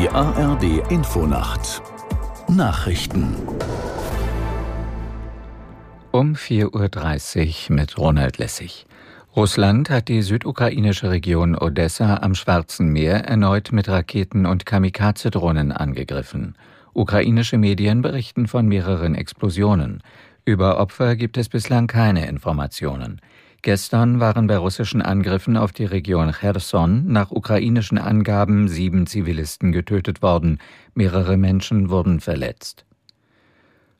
Die ARD Infonacht Nachrichten um 4.30 Uhr mit Ronald Lessig. Russland hat die südukrainische Region Odessa am Schwarzen Meer erneut mit Raketen und Kamikaze-Drohnen angegriffen. Ukrainische Medien berichten von mehreren Explosionen. Über Opfer gibt es bislang keine Informationen. Gestern waren bei russischen Angriffen auf die Region Cherson nach ukrainischen Angaben sieben Zivilisten getötet worden, mehrere Menschen wurden verletzt.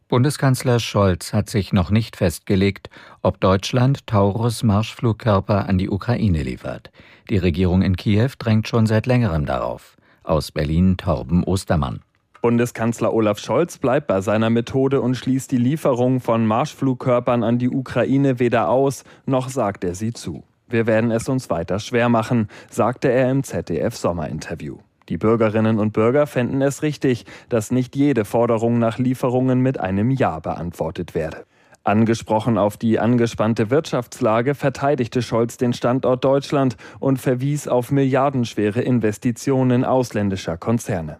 Bundeskanzler Scholz hat sich noch nicht festgelegt, ob Deutschland Taurus-Marschflugkörper an die Ukraine liefert. Die Regierung in Kiew drängt schon seit längerem darauf. Aus Berlin Torben Ostermann. Bundeskanzler Olaf Scholz bleibt bei seiner Methode und schließt die Lieferung von Marschflugkörpern an die Ukraine weder aus, noch sagt er sie zu. Wir werden es uns weiter schwer machen, sagte er im ZDF Sommerinterview. Die Bürgerinnen und Bürger fänden es richtig, dass nicht jede Forderung nach Lieferungen mit einem Ja beantwortet werde. Angesprochen auf die angespannte Wirtschaftslage verteidigte Scholz den Standort Deutschland und verwies auf milliardenschwere Investitionen ausländischer Konzerne.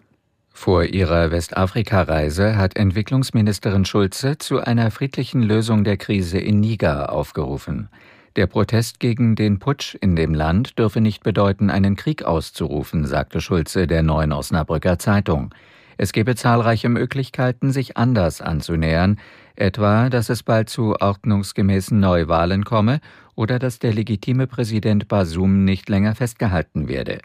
Vor ihrer Westafrika-Reise hat Entwicklungsministerin Schulze zu einer friedlichen Lösung der Krise in Niger aufgerufen. Der Protest gegen den Putsch in dem Land dürfe nicht bedeuten, einen Krieg auszurufen, sagte Schulze der Neuen Osnabrücker Zeitung. Es gebe zahlreiche Möglichkeiten, sich anders anzunähern, etwa, dass es bald zu ordnungsgemäßen Neuwahlen komme oder dass der legitime Präsident Basum nicht länger festgehalten werde.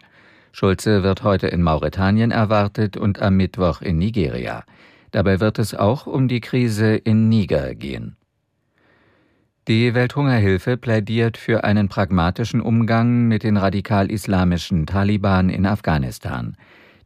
Schulze wird heute in Mauretanien erwartet und am Mittwoch in Nigeria. Dabei wird es auch um die Krise in Niger gehen. Die Welthungerhilfe plädiert für einen pragmatischen Umgang mit den radikal-islamischen Taliban in Afghanistan.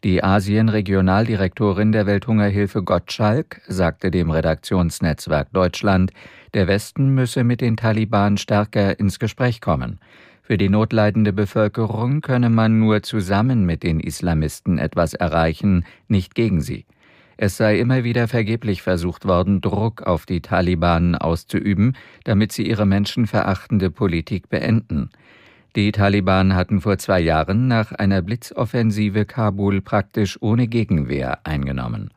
Die Asien-Regionaldirektorin der Welthungerhilfe Gottschalk sagte dem Redaktionsnetzwerk Deutschland, der Westen müsse mit den Taliban stärker ins Gespräch kommen. Für die notleidende Bevölkerung könne man nur zusammen mit den Islamisten etwas erreichen, nicht gegen sie. Es sei immer wieder vergeblich versucht worden, Druck auf die Taliban auszuüben, damit sie ihre menschenverachtende Politik beenden. Die Taliban hatten vor zwei Jahren nach einer Blitzoffensive Kabul praktisch ohne Gegenwehr eingenommen.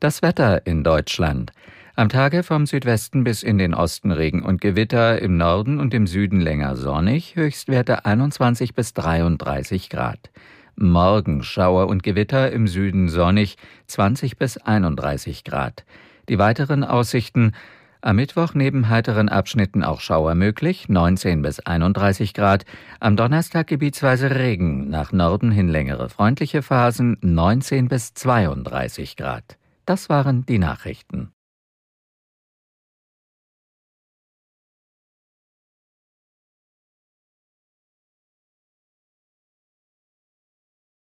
Das Wetter in Deutschland. Am Tage vom Südwesten bis in den Osten Regen und Gewitter, im Norden und im Süden länger sonnig, Höchstwerte 21 bis 33 Grad. Morgen Schauer und Gewitter, im Süden sonnig, 20 bis 31 Grad. Die weiteren Aussichten am Mittwoch neben heiteren Abschnitten auch Schauer möglich, 19 bis 31 Grad. Am Donnerstag gebietsweise Regen, nach Norden hin längere freundliche Phasen, 19 bis 32 Grad. Das waren die Nachrichten.